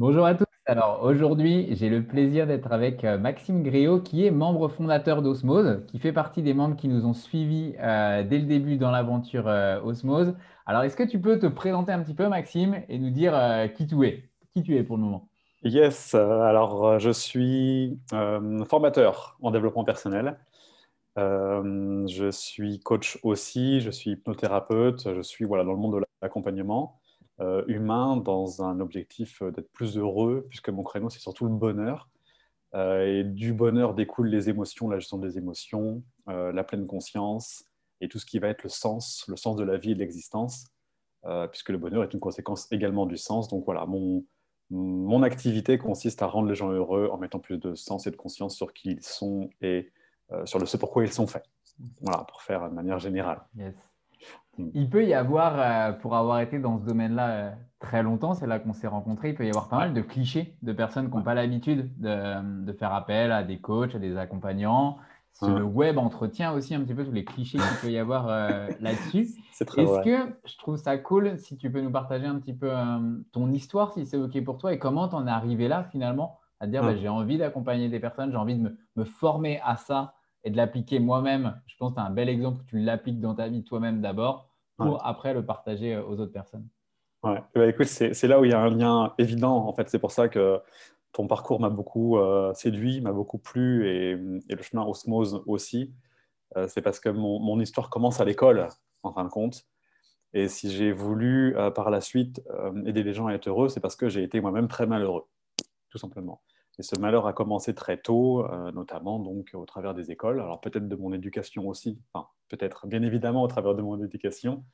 Bonjour à tous. Alors aujourd'hui, j'ai le plaisir d'être avec euh, Maxime Gréau, qui est membre fondateur d'Osmose, qui fait partie des membres qui nous ont suivis euh, dès le début dans l'aventure euh, Osmose. Alors, est-ce que tu peux te présenter un petit peu, Maxime, et nous dire qui tu es, qui tu es pour le moment? Yes, alors je suis formateur en développement personnel. je suis coach aussi, je suis hypnothérapeute, je suis voilà, dans le monde de l'accompagnement. Euh, humain dans un objectif euh, d'être plus heureux, puisque mon créneau, c'est surtout le bonheur. Euh, et du bonheur découlent les émotions, la gestion des émotions, la pleine conscience et tout ce qui va être le sens, le sens de la vie et de l'existence, puisque le bonheur est une conséquence également du sens. Donc voilà, mon, mon activité consiste à rendre les gens heureux en mettant plus de sens et de conscience sur qui ils sont et sur le ce pourquoi ils sont faits. Voilà, pour faire de manière générale. Yes. Mm. Il peut y avoir, euh, pour avoir été dans ce domaine-là euh, très longtemps, c'est là qu'on s'est rencontrés, il peut y avoir pas mal de clichés de personnes qui n'ont pas l'habitude de, faire appel à des coachs, à des accompagnants. Le web entretient aussi un petit peu tous les clichés qu'il peut y avoir euh, là-dessus. Est-ce que je trouve ça cool si tu peux nous partager un petit peu ton histoire, si c'est OK pour toi, et comment tu en es arrivé là finalement à dire bah, j'ai envie d'accompagner des personnes, j'ai envie de me, former à ça et de l'appliquer moi-même? Je pense que tu as un bel exemple que tu l'appliques dans ta vie toi-même d'abord pour après le partager euh, aux autres personnes. Ouais. Bah, écoute, c'est là où il y a un lien évident. En fait, c'est pour ça que ton parcours m'a beaucoup euh, séduit, m'a beaucoup plu et, le chemin osmose aussi. Euh, c'est parce que mon, mon, histoire commence à l'école, en fin de compte. Et si j'ai voulu par la suite aider les gens à être heureux, c'est parce que j'ai été moi-même très malheureux, tout simplement. Et ce malheur a commencé très tôt, notamment donc au travers des écoles. Alors peut-être de mon éducation aussi, enfin peut-être bien évidemment au travers de mon éducation,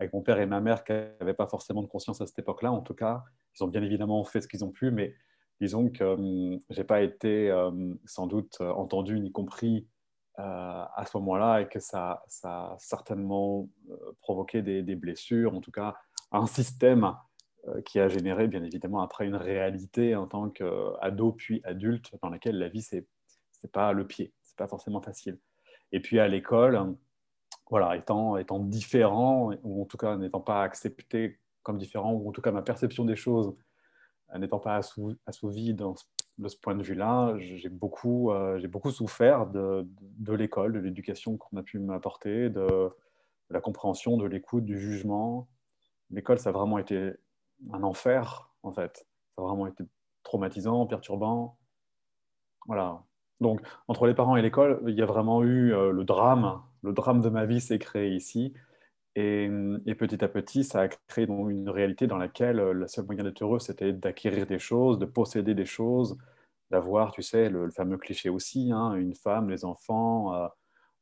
avec mon père et ma mère qui n'avaient pas forcément de conscience à cette époque-là. En tout cas, ils ont bien évidemment fait ce qu'ils ont pu, mais disons que hum, je n'ai pas été hum, sans doute entendu ni compris euh, à ce moment-là et que ça, a certainement euh, provoqué des, blessures, en tout cas un système euh, qui a généré bien évidemment après une réalité en tant qu'ado puis adulte dans laquelle la vie c'est n'est pas le pied, c'est pas forcément facile. Et puis à l'école, voilà, étant, étant différent, ou en tout cas n'étant pas accepté comme différent, ou en tout cas ma perception des choses n'étant pas assouvie dans, de ce point de vue-là, j'ai beaucoup, euh, j'ai beaucoup souffert de, de l'école, de l'éducation qu'on a pu m'apporter, de, de, la compréhension, de l'écoute, du jugement. L'école, ça a vraiment été un enfer, en fait. Ça a vraiment été traumatisant, perturbant. Voilà. Donc, entre les parents et l'école, il y a vraiment eu euh, le drame. Le drame de ma vie s'est créé ici. Et, petit à petit, ça a créé une réalité dans laquelle euh, le seul moyen d'être heureux, c'était d'acquérir des choses, de posséder des choses, d'avoir, tu sais, le, fameux cliché aussi, hein, une femme, les enfants, euh,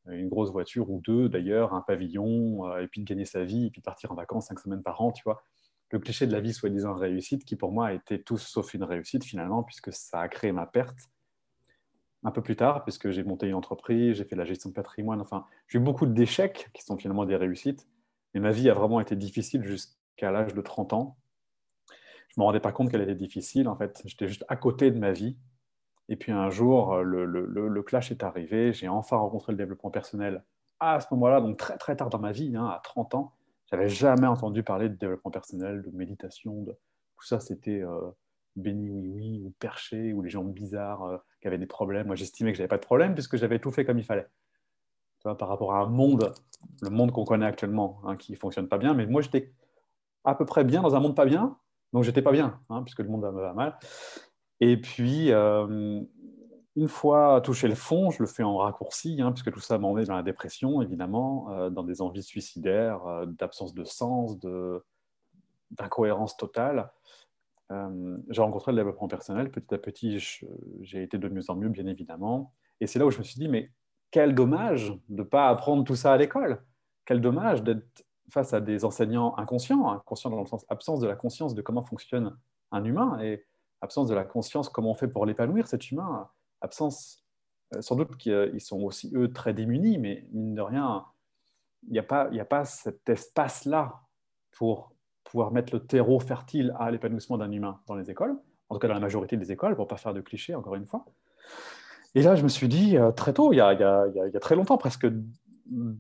une grosse voiture ou deux d'ailleurs, un pavillon, et puis de gagner sa vie, et puis de partir en vacances cinq semaines par an, tu vois. Le cliché de la vie soi-disant réussite, qui pour moi a été tout sauf une réussite finalement, puisque ça a créé ma perte un peu plus tard, puisque j'ai monté une entreprise, j'ai fait la gestion de patrimoine, enfin, j'ai eu beaucoup d'échecs qui sont finalement des réussites. Mais ma vie a vraiment été difficile jusqu'à l'âge de 30 ans. Je ne me rendais pas compte qu'elle était difficile, en fait. J'étais juste à côté de ma vie. Et puis un jour, le, le, clash est arrivé. J'ai enfin rencontré le développement personnel à ce moment-là, donc très très tard dans ma vie, hein, à 30 ans. J'avais jamais entendu parler de développement personnel, de méditation, de tout ça. C'était euh, béni oui oui ou perché ou les gens bizarres euh, qui avaient des problèmes. Moi, j'estimais que j'avais pas de problème puisque j'avais tout fait comme il fallait. Par rapport à un monde, le monde qu'on connaît actuellement, hein, qui fonctionne pas bien. Mais moi, j'étais à peu près bien dans un monde pas bien, donc j'étais pas bien, hein, puisque le monde va mal. Et puis, euh, une fois touché le fond, je le fais en raccourci, hein, puisque tout ça m'emmenait dans la dépression, évidemment, euh, dans des envies suicidaires, d'absence de sens, d'incohérence totale. Euh, j'ai rencontré le développement personnel. Petit à petit, j'ai été de mieux en mieux, bien évidemment. Et c'est là où je me suis dit, mais quel dommage de ne pas apprendre tout ça à l'école. Quel dommage d'être face à des enseignants inconscients, inconscients dans le sens absence de la conscience de comment fonctionne un humain et absence de la conscience comment on fait pour l'épanouir, cet humain. Absence, euh, sans doute qu'ils sont aussi, eux, très démunis, mais mine de rien, il n'y a, pas, a pas cet espace-là pour pouvoir mettre le terreau fertile à l'épanouissement d'un humain dans les écoles, en tout cas dans la majorité des écoles, pour ne pas faire de clichés, encore une fois. Et là, je me suis dit, euh, très tôt, il y, a, très longtemps, presque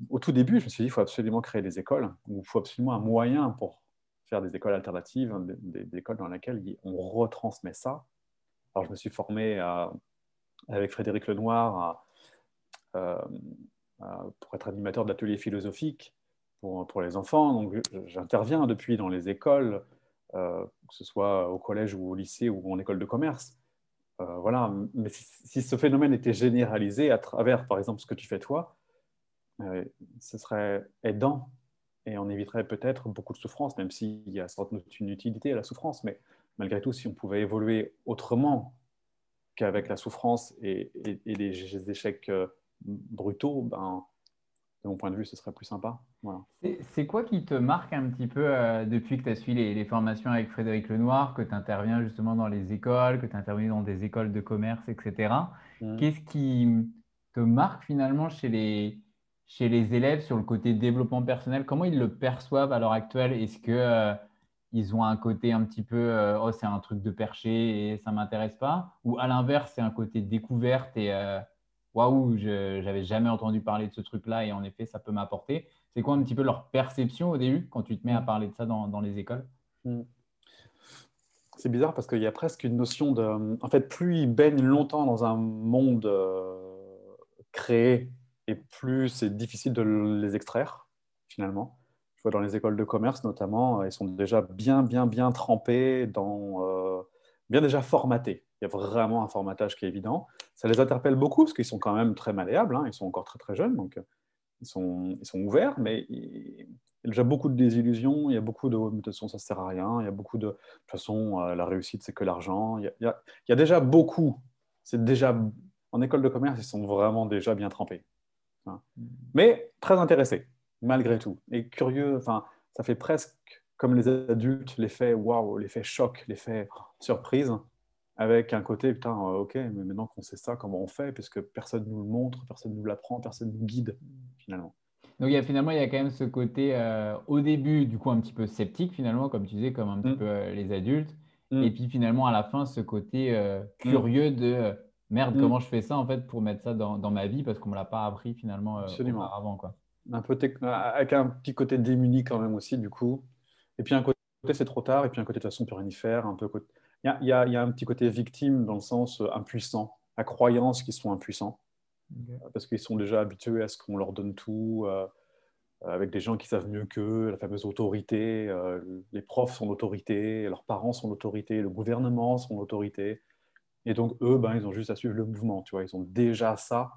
au tout début, je me suis dit, il faut absolument créer des écoles, il faut absolument un moyen pour faire des écoles alternatives, des, écoles dans lesquelles on retransmet ça. Alors, je me suis formé avec Frédéric Lenoir pour être animateur de l'atelier philosophique pour, pour, les enfants. Donc, j'interviens depuis dans les écoles, que ce soit au collège ou au lycée ou en école de commerce. voilà, mais si, ce phénomène était généralisé à travers, par exemple, ce que tu fais toi, ce serait aidant et on éviterait peut-être beaucoup de souffrance, même s'il y a une utilité à la souffrance. Mais malgré tout, si on pouvait évoluer autrement qu'avec la souffrance et, les échecs euh, brutaux, ben, de mon point de vue, ce serait plus sympa. Voilà. C'est quoi qui te marque un petit peu euh, depuis que tu as suivi les, formations avec Frédéric Lenoir, que tu interviens justement dans les écoles, que tu interviens dans des écoles de commerce, etc. Mmh. Qu'est-ce qui te marque finalement chez les, chez les élèves sur le côté développement personnel? Comment ils le perçoivent à l'heure actuelle? Est-ce que euh, ils ont un côté un petit peu euh, oh c'est un truc de perché et ça m'intéresse pas Ou à l'inverse c'est un côté découverte et euh, waouh je j'avais jamais entendu parler de ce truc-là et en effet ça peut m'apporter. C'est quoi un petit peu leur perception au début quand tu te mets à parler de ça dans, dans les écoles? Hmm. C'est bizarre parce qu'il y a presque une notion de. En fait, plus ils baignent longtemps dans un monde créé et plus c'est difficile de les extraire, finalement. Je vois dans les écoles de commerce, notamment, euh, ils sont déjà bien, bien, bien trempés, dans, euh, bien déjà formatés. Il y a vraiment un formatage qui est évident. Ça les interpelle beaucoup, parce qu'ils sont quand même très malléables, hein. ils sont encore très, très jeunes, donc euh, ils sont, ils sont ouverts, mais il y a déjà beaucoup de désillusions, il y a beaucoup de, de toute façon, ça ne sert à rien, il y a beaucoup de, de toute façon, la réussite, c'est que l'argent. Il, il, y a déjà beaucoup, c'est déjà, en école de commerce, ils sont vraiment déjà bien trempés. Mais très intéressé, malgré tout. Et curieux, enfin, ça fait presque comme les adultes, l'effet waouh, l'effet choc, l'effet surprise, avec un côté, putain, euh, ok, mais maintenant qu'on sait ça, comment on fait Puisque personne ne nous le montre, personne ne nous l'apprend, personne ne nous guide, finalement. Donc il y a, finalement, il y a quand même ce côté, euh, au début, du coup, un petit peu sceptique, finalement, comme tu disais, comme un petit mm. peu euh, les adultes. Mm. Et puis finalement, à la fin, ce côté mm. curieux de merde, mm. comment je fais ça en fait pour mettre ça dans, dans ma vie parce qu'on ne me l'a pas appris finalement auparavant. Quoi. Un peu avec un petit côté démuni quand même aussi, du coup. Et puis un côté, c'est trop tard, et puis un côté de toute façon, plus rien y faire. Un peu... il, y a, il, y a, il y a un petit côté victime dans le sens euh, impuissant, la croyance qu'ils sont impuissants. Parce qu'ils sont déjà habitués à ce qu'on leur donne tout, euh, avec des gens qui savent mieux qu'eux, la fameuse autorité. les profs sont l'autorité, leurs parents sont l'autorité, le gouvernement sont l'autorité. Et donc, eux, ben, ils ont juste à suivre le mouvement. Tu vois, ils ont déjà ça,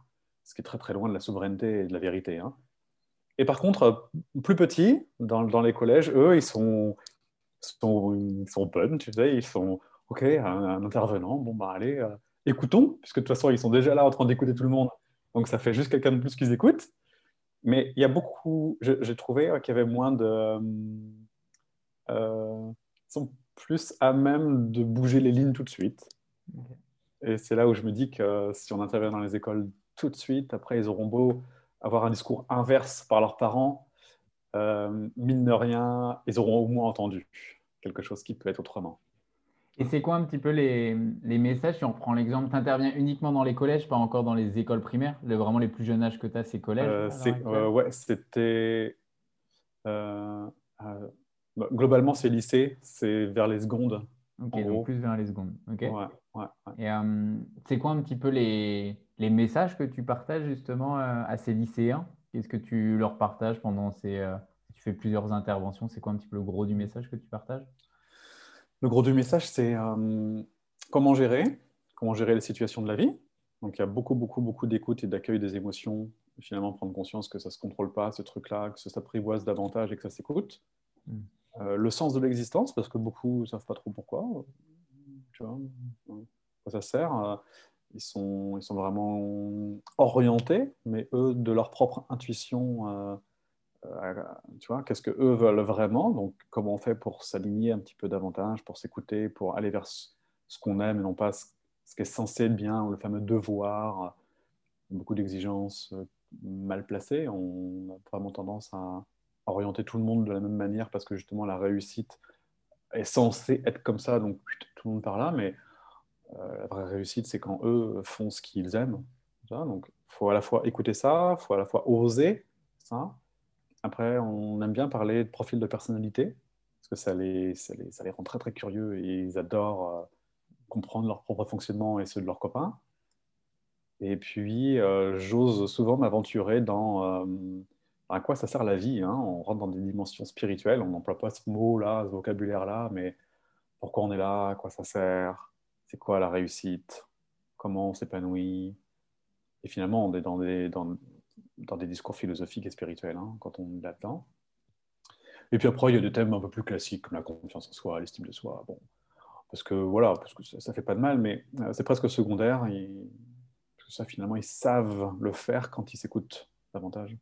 ce qui est très très loin de la souveraineté et de la vérité. Hein. Et par contre, plus petits, dans, dans, les collèges, eux, ils sont, sont, ils sont bonnes, tu sais, ils sont, OK, un, intervenant, bon, bah allez, euh, écoutons, puisque de toute façon, ils sont déjà là en train d'écouter tout le monde. Donc, ça fait juste quelqu'un de plus qu'ils écoutent. Mais il y a beaucoup, j'ai trouvé qu'il y avait moins de... Euh, ils sont plus à même de bouger les lignes tout de suite. Et c'est là où je me dis que si on intervient dans les écoles tout de suite, après, ils auront beau avoir un discours inverse par leurs parents, euh, mine de rien, ils auront au moins entendu quelque chose qui peut être autrement. Et c'est quoi un petit peu les, les messages Si on reprend l'exemple, tu interviens uniquement dans les collèges, pas encore dans les écoles primaires le, Vraiment les plus jeunes âges que tu as, c'est collèges? Euh, euh, Ouais, c'était. globalement, c'est lycée, c'est vers les secondes. Ok, donc plus vers les secondes. Ok. Ouais. Et euh, c'est quoi un petit peu les, les, messages que tu partages justement euh, à ces lycéens Qu'est-ce que tu leur partages pendant ces. Euh, tu fais plusieurs interventions, c'est quoi un petit peu le gros du message que tu partages? Le gros du message, c'est comment gérer, comment gérer les situations de la vie. Donc il y a beaucoup, beaucoup, beaucoup d'écoute et d'accueil des émotions. finalement, prendre conscience que ça ne se contrôle pas, ce truc-là, que ça s'apprivoise davantage et que ça s'écoute. Hmm. le sens de l'existence, parce que beaucoup ne savent pas trop pourquoi tu vois, quoi ça sert. Euh, ils sont, vraiment orientés, mais eux, de leur propre intuition, euh, euh, tu vois, qu'est-ce que eux veulent vraiment Donc, comment on fait pour s'aligner un petit peu davantage, pour s'écouter, pour aller vers ce, qu'on aime et non pas ce, qui est censé être bien, ou le fameux devoir, beaucoup d'exigences mal placées. On a vraiment tendance à orienter tout le monde de la même manière parce que justement la réussite est censée être comme ça, donc tout le monde par là, mais euh, la vraie réussite, c'est quand eux font ce qu'ils aiment. Donc, il faut à la fois écouter ça, il faut à la fois oser ça. Après, on aime bien parler de profil de personnalité, parce que ça les, ça les, rend très très curieux et ils adorent euh, comprendre leur propre fonctionnement et ceux de leurs copains. Et puis, euh, j'ose souvent m'aventurer dans euh, à quoi ça sert la vie. Hein. On rentre dans des dimensions spirituelles, on n'emploie pas ce mot-là, ce vocabulaire-là, mais pourquoi on est là, à quoi ça sert, c'est quoi la réussite, comment on s'épanouit? Et finalement, on est dans des, dans, dans des discours philosophiques et spirituels hein, quand on est là-dedans. Et puis après, il y a des thèmes un peu plus classiques comme la confiance en soi, l'estime de soi. Bon, parce que voilà, parce que ça, ne fait pas de mal, mais euh, c'est presque secondaire. parce que ça, finalement, ils savent le faire quand ils s'écoutent davantage.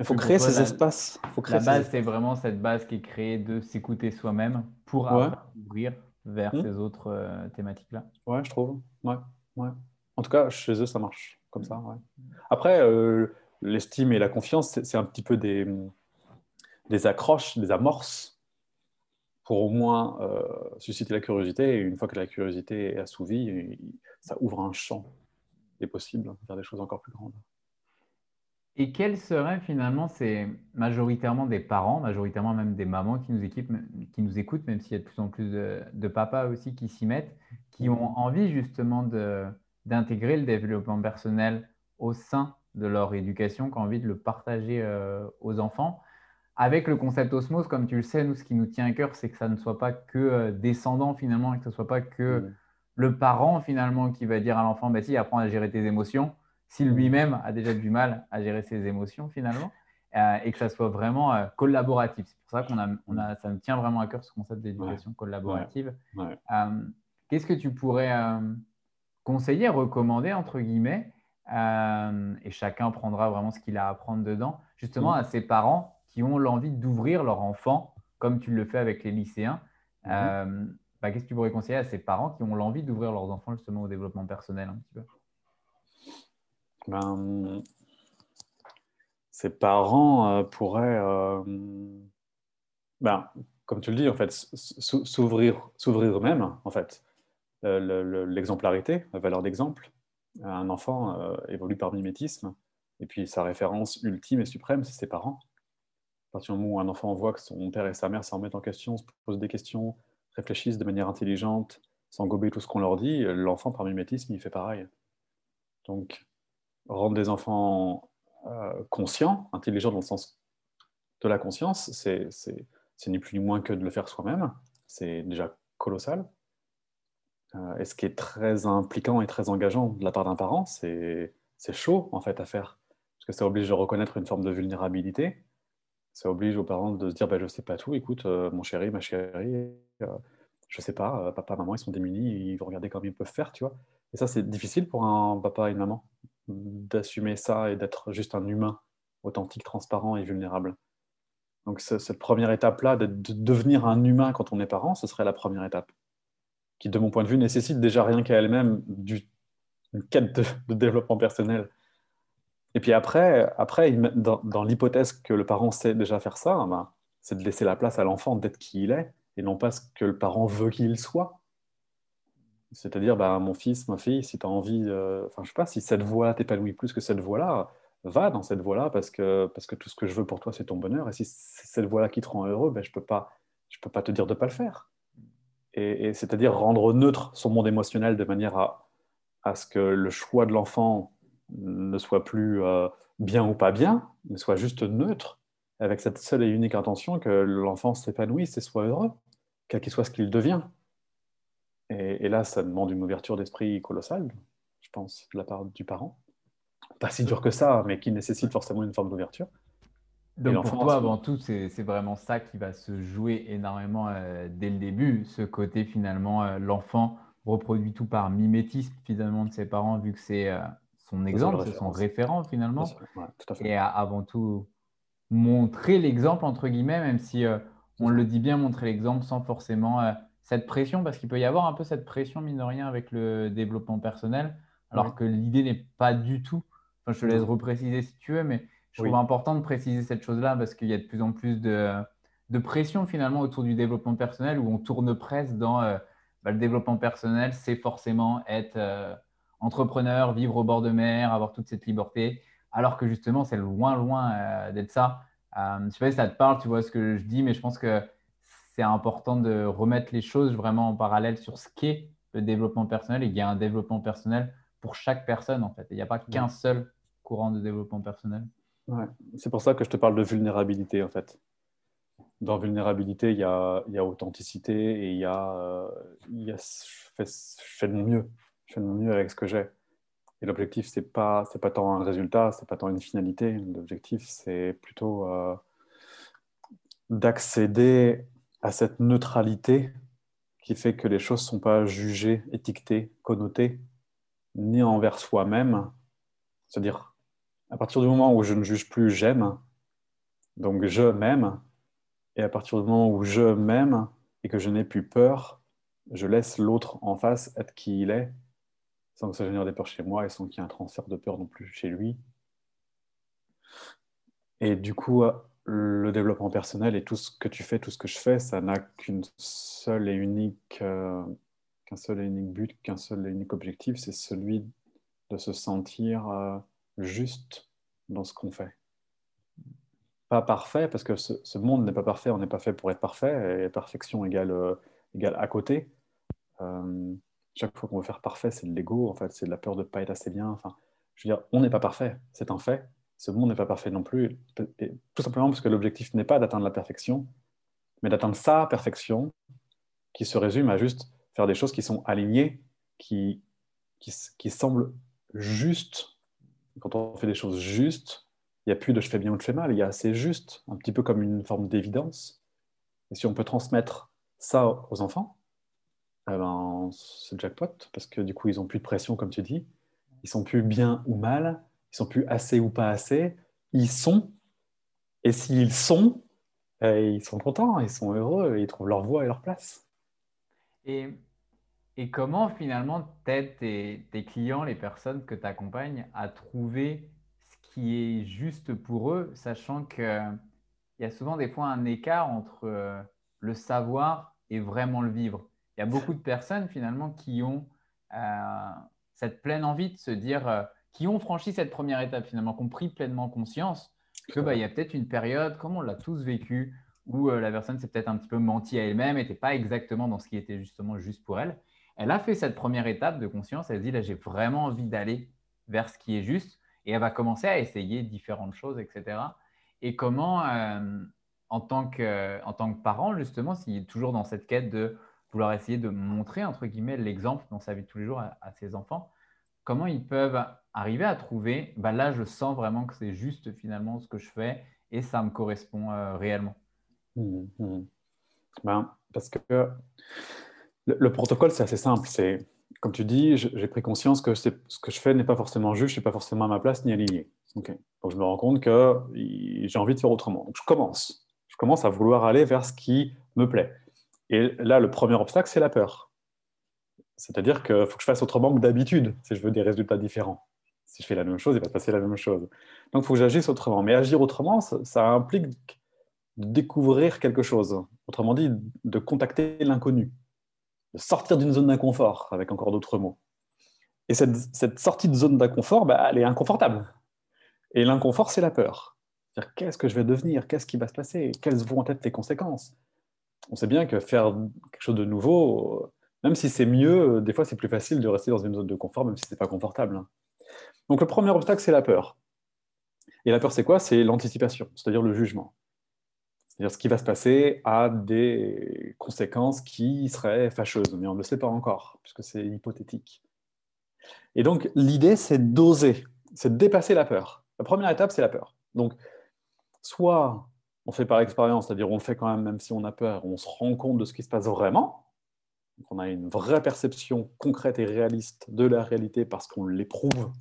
Il faut créer ces espaces. Faut créer la base, c'est vraiment cette base qui est créée de s'écouter soi-même pour ouvrir vers hmm. ces autres euh, thématiques-là. Ouais, je trouve. Ouais, ouais. En tout cas, chez eux, ça marche comme ça. Après, euh, l'estime et la confiance, c'est un petit peu des des accroches, des amorces pour au moins euh, susciter la curiosité. Et une fois que la curiosité est assouvie, ça ouvre un champ des possibles vers des choses encore plus grandes. Et quels seraient finalement, c'est majoritairement des parents, majoritairement même des mamans qui nous, équipent, qui nous écoutent, même s'il y a de plus en plus de, papas aussi qui s'y mettent, qui ont envie justement d'intégrer le développement personnel au sein de leur éducation, qui ont envie de le partager euh, aux enfants? Avec le concept osmose, comme tu le sais, nous, ce qui nous tient à cœur, c'est que ça ne soit pas que euh, descendant finalement, et que ce ne soit pas que mm. le parent finalement qui va dire à l'enfant, bah, si, apprends à gérer tes émotions, s'il mm. lui-même a déjà du mal à gérer ses émotions finalement, euh, et que ça soit vraiment euh, collaboratif. C'est pour ça qu'on a, on a, ça me tient vraiment à cœur ce concept d'éducation collaborative. Qu'est-ce que tu pourrais conseiller, recommander, entre guillemets, et chacun prendra vraiment ce qu'il a à apprendre dedans, justement mm. à ses parents qui ont l'envie d'ouvrir leur enfant, comme tu le fais avec les lycéens. Euh, bah, qu'est-ce que tu pourrais conseiller à ces parents qui ont l'envie d'ouvrir leurs enfants justement au développement personnel un petit peu? Ben, Ces parents euh, pourraient, euh, ben, comme tu le dis, en fait, s'ouvrir eux-mêmes, en fait. L'exemplarité, la valeur d'exemple. Un enfant évolue par mimétisme, et puis sa référence ultime et suprême, c'est ses parents. À partir du moment où un enfant voit que son père et sa mère s'en remettent en question, se posent des questions, réfléchissent de manière intelligente, sans gober tout ce qu'on leur dit, l'enfant, par mimétisme, il fait pareil. Donc, rendre des enfants euh, conscients, intelligents dans le sens de la conscience, c'est ni plus ni moins que de le faire soi-même. C'est déjà colossal. Euh, et ce qui est très impliquant et très engageant de la part d'un parent, c'est chaud en fait à faire. Parce que ça oblige à reconnaître une forme de vulnérabilité ça oblige aux parents de se dire bah, je ne sais pas tout, écoute, euh, mon chéri, ma chérie, je ne sais pas, papa, maman, ils sont démunis, ils vont regarder comment ils peuvent faire, tu vois. Et ça, c'est difficile pour un papa et une maman d'assumer ça et d'être juste un humain authentique, transparent et vulnérable. Donc, cette première étape-là, de, devenir un humain quand on est parent, ce serait la première étape, qui, de mon point de vue, nécessite déjà rien qu'à elle-même une quête de développement personnel et puis après, après dans, l'hypothèse que le parent sait déjà faire ça, ben, c'est de laisser la place à l'enfant d'être qui il est et non pas ce que le parent veut qu'il soit. C'est-à-dire, ben, mon fils, ma fille, si tu as envie, si cette voie-là t'épanouit plus que cette voie-là, va dans cette voie-là parce que, parce que tout ce que je veux pour toi, c'est ton bonheur. Et si c'est cette voie-là qui te rend heureux, ben, je ne peux, pas, peux pas te dire de ne pas le faire. Et, c'est-à-dire rendre neutre son monde émotionnel de manière à, à ce que le choix de l'enfant ne soit plus euh, bien ou pas bien, mais soit juste neutre, avec cette seule et unique intention que l'enfant s'épanouisse et soit heureux, quel qu'il soit ce qu'il devient. Et, là, ça demande une ouverture d'esprit colossale, je pense, de la part du parent. Pas si dur que ça, mais qui nécessite forcément une forme d'ouverture. Donc pour toi, avant tout, c'est vraiment ça qui va se jouer énormément euh, dès le début, ce côté finalement, euh, l'enfant reproduit tout par mimétisme finalement de ses parents, vu que c'est son exemple, c'est son référent finalement. Et avant tout, montrer l'exemple, entre guillemets, même si euh, on le dit bien, montrer l'exemple sans forcément euh, cette pression, parce qu'il peut y avoir un peu cette pression, mine de rien, avec le développement personnel, alors que l'idée n'est pas du tout. Enfin, je te laisse repréciser si tu veux, mais je trouve important de préciser cette chose-là parce qu'il y a de plus en plus de, de, pression finalement autour du développement personnel où on tourne presque dans euh, bah, le développement personnel, c'est forcément être entrepreneur, vivre au bord de mer, avoir toute cette liberté, alors que justement, c'est loin, loin euh, d'être ça. Euh, je ne sais pas si ça te parle, tu vois ce que je dis, mais je pense que c'est important de remettre les choses vraiment en parallèle sur ce qu'est le développement personnel et qu'il y a un développement personnel pour chaque personne en fait. Il n'y a pas qu'un seul courant de développement personnel. Ouais. C'est pour ça que je te parle de vulnérabilité en fait. Dans vulnérabilité, il y a, il y a authenticité et il y a, euh, il y a je, fais, je, fais, de mon mieux. Je fais de mon mieux avec ce que j'ai. Et l'objectif, ce n'est pas, pas tant un résultat, ce n'est pas tant une finalité. L'objectif, c'est plutôt euh, d'accéder à cette neutralité qui fait que les choses ne sont pas jugées, étiquetées, connotées, ni envers soi-même. C'est-à-dire, à partir du moment où je ne juge plus, j'aime, donc je m'aime, et à partir du moment où je m'aime et que je n'ai plus peur, je laisse l'autre en face être qui il est, sans que ça génère des peurs chez moi et sans qu'il y ait un transfert de peur non plus chez lui. Et du coup, le développement personnel et tout ce que tu fais, tout ce que je fais, ça n'a qu'une seule et unique, euh, qu'un seul et unique but, qu'un seul et unique objectif, c'est celui de se sentir euh, juste dans ce qu'on fait. Pas parfait, parce que ce, monde n'est pas parfait, on n'est pas fait pour être parfait, et perfection égale, euh, égale à côté. chaque fois qu'on veut faire parfait, c'est de l'ego, en fait, c'est de la peur de ne pas être assez bien. Enfin, je veux dire, on n'est pas parfait, c'est un fait ce monde n'est pas parfait non plus, tout simplement parce que l'objectif n'est pas d'atteindre la perfection, mais d'atteindre sa perfection, qui se résume à juste faire des choses qui sont alignées, qui, qui, semblent justes. Quand on fait des choses justes, il n'y a plus de je fais bien ou je fais mal, il y a assez juste, un petit peu comme une forme d'évidence. Et si on peut transmettre ça aux enfants, eh ben, c'est jackpot, parce que du coup, ils n'ont plus de pression, comme tu dis. Ils sont plus bien ou mal, ils sont plus assez ou pas assez, ils sont. Et s'ils sont, euh, ils sont contents, ils sont heureux, ils trouvent leur voie et leur place. Et, et comment finalement t'aides tes, tes, clients, les personnes que tu accompagnes, à trouver ce qui est juste pour eux, sachant qu'il y a souvent des fois un écart entre euh, le savoir et vraiment le vivre. Il y a beaucoup de personnes finalement qui ont euh, cette pleine envie de se dire qui ont franchi cette première étape finalement, qui ont pris pleinement conscience que bah, y a peut-être une période, comme on l'a tous vécu, où euh, la personne s'est peut-être un petit peu menti à elle-même, n'était pas exactement dans ce qui était justement juste pour elle. Elle a fait cette première étape de conscience, elle se dit là j'ai vraiment envie d'aller vers ce qui est juste, et elle va commencer à essayer différentes choses, etc. Et comment, euh, en, tant que, en tant que parent, justement, s'il est toujours dans cette quête de vouloir essayer de montrer, entre guillemets, l'exemple dans sa vie de tous les jours à ses enfants, comment ils peuvent arriver à trouver, bah là, je sens vraiment que c'est juste finalement ce que je fais et ça me correspond euh, réellement mmh, mmh. Ben, Parce que le, protocole, c'est assez simple. C'est, comme tu dis, j'ai pris conscience que ce que je fais n'est pas forcément juste, je ne suis pas forcément à ma place ni aligné. Donc, je me rends compte que j'ai envie de faire autrement. Donc, je commence. Je commence à vouloir aller vers ce qui me plaît. Et là, le premier obstacle, c'est la peur. C'est-à-dire qu'il faut que je fasse autrement que d'habitude si je veux des résultats différents. Si je fais la même chose, il va se passer la même chose. Donc, il faut que j'agisse autrement. Mais agir autrement, ça, implique de découvrir quelque chose. Autrement dit, de contacter l'inconnu, de sortir d'une zone d'inconfort, avec encore d'autres mots. Et cette, sortie de zone d'inconfort, bah, elle est inconfortable. Et l'inconfort, c'est la peur. Qu'est-ce que je vais devenir? Qu'est-ce qui va se passer? Quelles vont être les conséquences? On sait bien que faire quelque chose de nouveau, même si c'est mieux, des fois c'est plus facile de rester dans une zone de confort, même si ce n'est pas confortable. Donc le premier obstacle, c'est la peur. Et la peur, c'est quoi? C'est l'anticipation, c'est-à-dire le jugement. C'est-à-dire ce qui va se passer a des conséquences qui seraient fâcheuses, mais on ne le sait pas encore, puisque c'est hypothétique. Et donc l'idée, c'est d'oser, c'est de dépasser la peur. La première étape, c'est la peur. Donc, soit on fait par expérience, c'est-à-dire on fait quand même, même si on a peur, on se rend compte de ce qui se passe vraiment, on a une vraie perception concrète et réaliste de la réalité parce qu'on l'éprouve.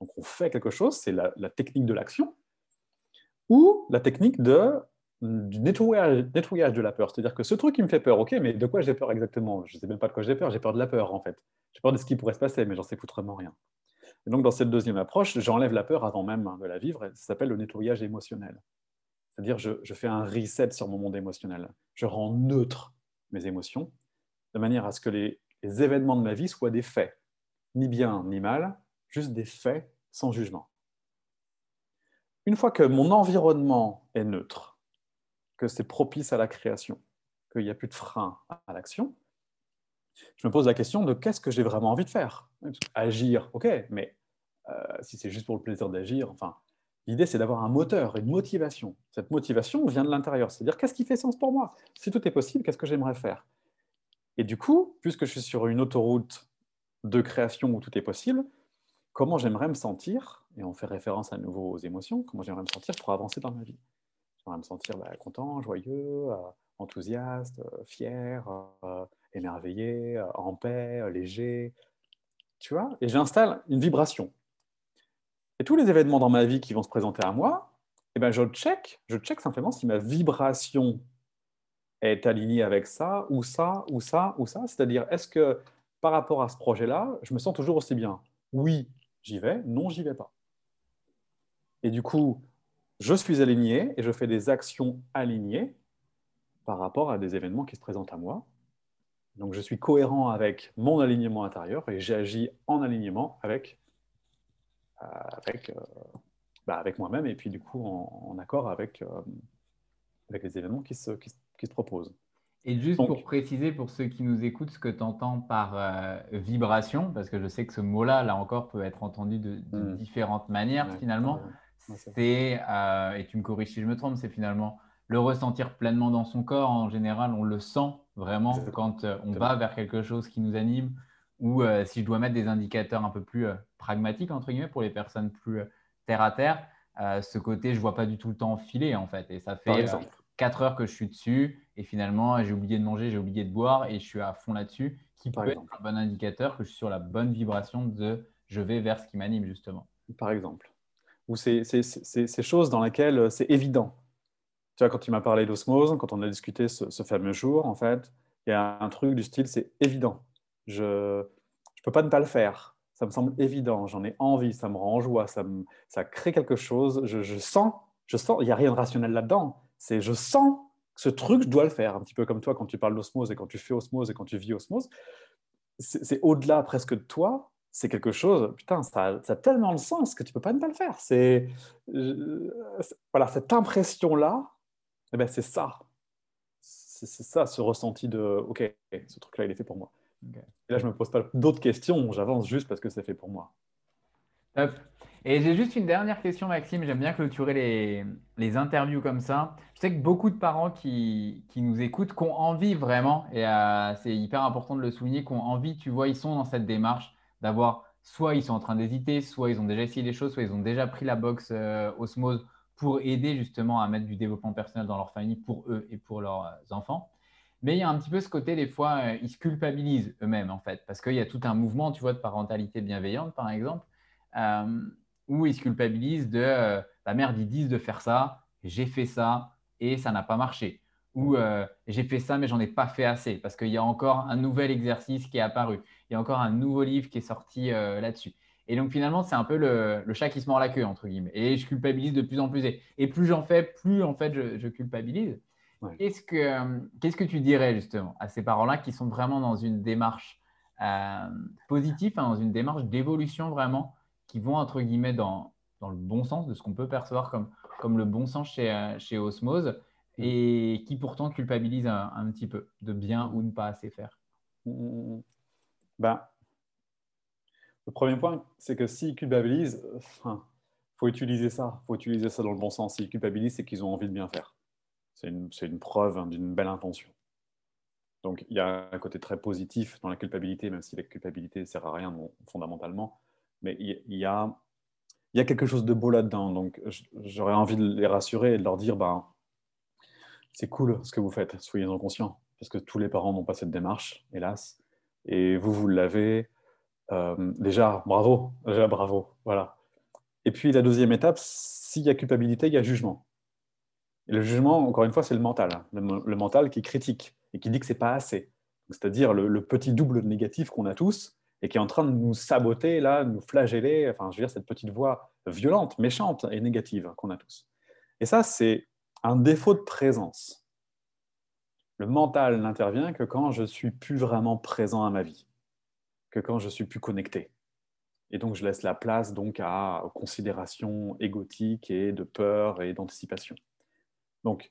Donc on fait quelque chose, c'est la, technique de l'action, ou la technique de, du nettoyage, nettoyage de la peur. C'est-à-dire que ce truc qui me fait peur, ok, mais de quoi j'ai peur exactement? Je ne sais même pas de quoi j'ai peur, j'ai peur de la peur en fait. J'ai peur de ce qui pourrait se passer, mais j'en sais foutrement rien. Et donc dans cette deuxième approche, j'enlève la peur avant même de la vivre, ça s'appelle le nettoyage émotionnel. C'est-à-dire je, je fais un reset sur mon monde émotionnel. Je rends neutre mes émotions de manière à ce que les, événements de ma vie soient des faits, ni bien ni mal, juste des faits sans jugement. Une fois que mon environnement est neutre, que c'est propice à la création, qu'il n'y a plus de frein à l'action, je me pose la question de qu'est-ce que j'ai vraiment envie de faire. Agir, ok, mais euh, si c'est juste pour le plaisir d'agir, enfin, l'idée c'est d'avoir un moteur, une motivation. Cette motivation vient de l'intérieur, c'est-à-dire qu'est-ce qui fait sens pour moi? Si tout est possible, qu'est-ce que j'aimerais faire? Et du coup, puisque je suis sur une autoroute de création où tout est possible, comment j'aimerais me sentir, et on fait référence à nouveau aux émotions, comment j'aimerais me sentir pour avancer dans ma vie? J'aimerais me sentir bah, content, joyeux, euh, enthousiaste, euh, fier, émerveillé, en paix, léger, tu vois? Et j'installe une vibration. Et tous les événements dans ma vie qui vont se présenter à moi, eh ben je check, je check simplement si ma vibration est alignée avec ça, ou ça, ou ça, ou ça. C'est-à-dire, est-ce que par rapport à ce projet-là, je me sens toujours aussi bien? Oui, j'y vais, non, j'y vais pas. Et du coup, je suis aligné et je fais des actions alignées par rapport à des événements qui se présentent à moi. Donc, je suis cohérent avec mon alignement intérieur et j'agis en alignement avec euh, avec, euh, bah, avec moi-même et puis du coup en, accord avec, euh, avec les événements qui se, qui, se proposent. Et juste pour préciser pour ceux qui nous écoutent ce que tu entends par vibration, parce que je sais que ce mot-là, là encore, peut être entendu de, hmm. différentes manières finalement. c'est, et tu me corriges si je me trompe, c'est finalement le ressentir pleinement dans son corps. En général, on le sent vraiment quand on va vers quelque chose qui nous anime ou euh, si je dois mettre des indicateurs un peu plus euh, pragmatiques, entre guillemets, pour les personnes plus euh, terre à terre, ce côté, je ne vois pas du tout le temps filer, en fait. Et ça fait 4 heures que je suis dessus, et finalement, j'ai oublié de manger, j'ai oublié de boire, et je suis à fond là-dessus, qui peut être un bon indicateur que je suis sur la bonne vibration de je vais vers ce qui m'anime, justement. Par exemple. Ou ces choses dans lesquelles c'est évident. Tu vois, quand tu m'as parlé d'osmose, quand on a discuté ce, ce fameux jour, en fait, il y a un truc du style, c'est évident je ne peux pas ne pas le faire. Ça me semble évident, j'en ai envie, ça me rend en joie, ça, me, ça crée quelque chose. Je, je sens, je sens, il n'y a rien de rationnel là-dedans. C'est je sens que ce truc, je dois le faire. Un petit peu comme toi quand tu parles d'osmose et quand tu fais osmose et quand tu vis osmose. C'est au-delà presque de toi, c'est quelque chose, putain, ça, ça, a tellement de sens que tu peux pas ne pas le faire. C'est voilà, cette impression-là, eh ben, c'est ça. C'est ça, ce ressenti de, ok, ce truc-là, il est fait pour moi. Et là, je me pose pas d'autres questions, j'avance juste parce que c'est fait pour moi. Et j'ai juste une dernière question, Maxime. J'aime bien clôturer les, les, interviews comme ça. Je sais que beaucoup de parents qui, qui nous écoutent, qui ont envie vraiment, et euh, c'est hyper important de le souligner, qui ont envie, tu vois, ils sont dans cette démarche d'avoir, soit ils sont en train d'hésiter, soit ils ont déjà essayé les choses, soit ils ont déjà pris la box euh, Osmose pour aider justement à mettre du développement personnel dans leur famille pour eux et pour leurs euh, enfants. Mais il y a un petit peu ce côté, des fois, euh, ils se culpabilisent eux-mêmes, en fait, parce qu'il y a tout un mouvement, tu vois, de parentalité bienveillante, par exemple, où ils se culpabilisent de euh, la mère ils disent de faire ça, j'ai fait ça et ça n'a pas marché. Ou j'ai fait ça, mais j'en ai pas fait assez, parce qu'il y a encore un nouvel exercice qui est apparu, il y a encore un nouveau livre qui est sorti là-dessus. Et donc finalement, c'est un peu le, chat qui se mord la queue, entre guillemets. Et je culpabilise de plus en plus. Et, plus j'en fais, plus en fait je culpabilise. Qu'est-ce que, euh, qu'est-ce que tu dirais justement à ces parents-là qui sont vraiment dans une démarche euh, positive, hein, dans une démarche d'évolution vraiment, qui vont entre guillemets dans, dans le bon sens de ce qu'on peut percevoir comme, comme le bon sens chez, euh, chez Osmose mm. et qui pourtant culpabilisent un, petit peu de bien ou ne pas assez faire mm, mm, ben, Le premier point, c'est que s'ils culpabilisent, il faut utiliser ça. Il faut utiliser ça dans le bon sens. S'ils culpabilisent, c'est qu'ils ont envie de bien faire. C'est une, preuve hein, d'une belle intention. Donc il y a un côté très positif dans la culpabilité, même si la culpabilité ne sert à rien fondamentalement, mais il, y a, quelque chose de beau là-dedans. Donc j'aurais envie de les rassurer et de leur dire, ben, c'est cool ce que vous faites, soyez-en conscients, parce que tous les parents n'ont pas cette démarche, hélas, et vous, vous l'avez. Euh, déjà, bravo, déjà bravo, voilà. Et puis la deuxième étape, s'il y a culpabilité, il y a jugement. Et le jugement, encore une fois, c'est le mental. Hein. Le, mental qui critique et qui dit que c'est pas assez. C'est-à-dire le, petit double négatif qu'on a tous et qui est en train de nous saboter, là, nous flageller, enfin, je veux dire, cette petite voix violente, méchante et négative qu'on a tous. Et ça, c'est un défaut de présence. Le mental n'intervient que quand je suis plus vraiment présent à ma vie, que quand je suis plus connecté. Et donc, je laisse la place donc à considérations égotiques et de peur et d'anticipation. Donc,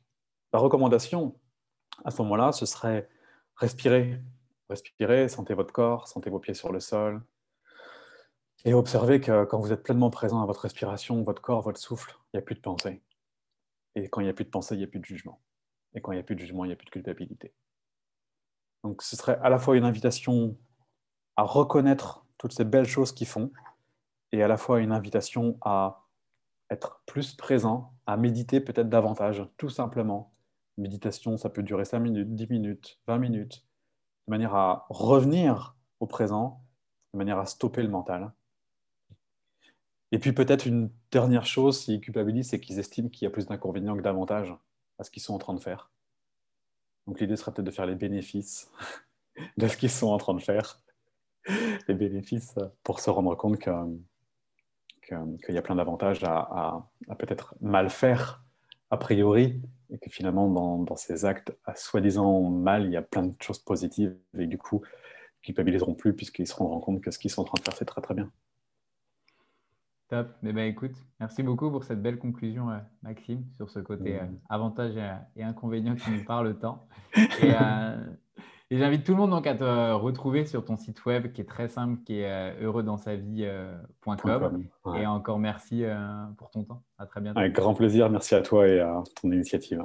la recommandation, à ce moment-là, ce serait respirer. Respirez, sentez votre corps, sentez vos pieds sur le sol. Et observez que quand vous êtes pleinement présent à votre respiration, votre corps, votre souffle, il n'y a plus de pensée. Et quand il n'y a plus de pensée, il n'y a plus de jugement. Et quand il n'y a plus de jugement, il n'y a plus de culpabilité. Donc ce serait à la fois une invitation à reconnaître toutes ces belles choses qu'ils font et à la fois une invitation à être plus présent, à méditer peut-être davantage, tout simplement. Méditation, ça peut durer 5 minutes, 10 minutes, 20 minutes, de manière à revenir au présent, de manière à stopper le mental. Et puis peut-être une dernière chose, s'ils culpabilisent, c'est qu'ils estiment qu'il y a plus d'inconvénients que d'avantages à ce qu'ils sont en train de faire. Donc l'idée serait peut-être de faire les bénéfices de ce qu'ils sont en train de faire, les bénéfices pour se rendre compte qu'il y a plein d'avantages à, peut-être mal faire a priori, et que finalement dans, dans ces actes à soi-disant mal, il y a plein de choses positives, et du coup, ils culpabiliseront plus puisqu'ils se rendront compte que ce qu'ils sont en train de faire, c'est très très bien. Top. Eh ben, écoute, merci beaucoup pour cette belle conclusion, euh, Maxime, sur ce côté euh, avantage et, inconvénient qui nous parle tant. Euh, et, j'invite tout le monde donc à te retrouver sur ton site web qui est très simple, qui est heureuxdansavie.com. Et encore merci pour ton temps. À très bientôt. Avec grand plaisir. Merci à toi et à ton initiative.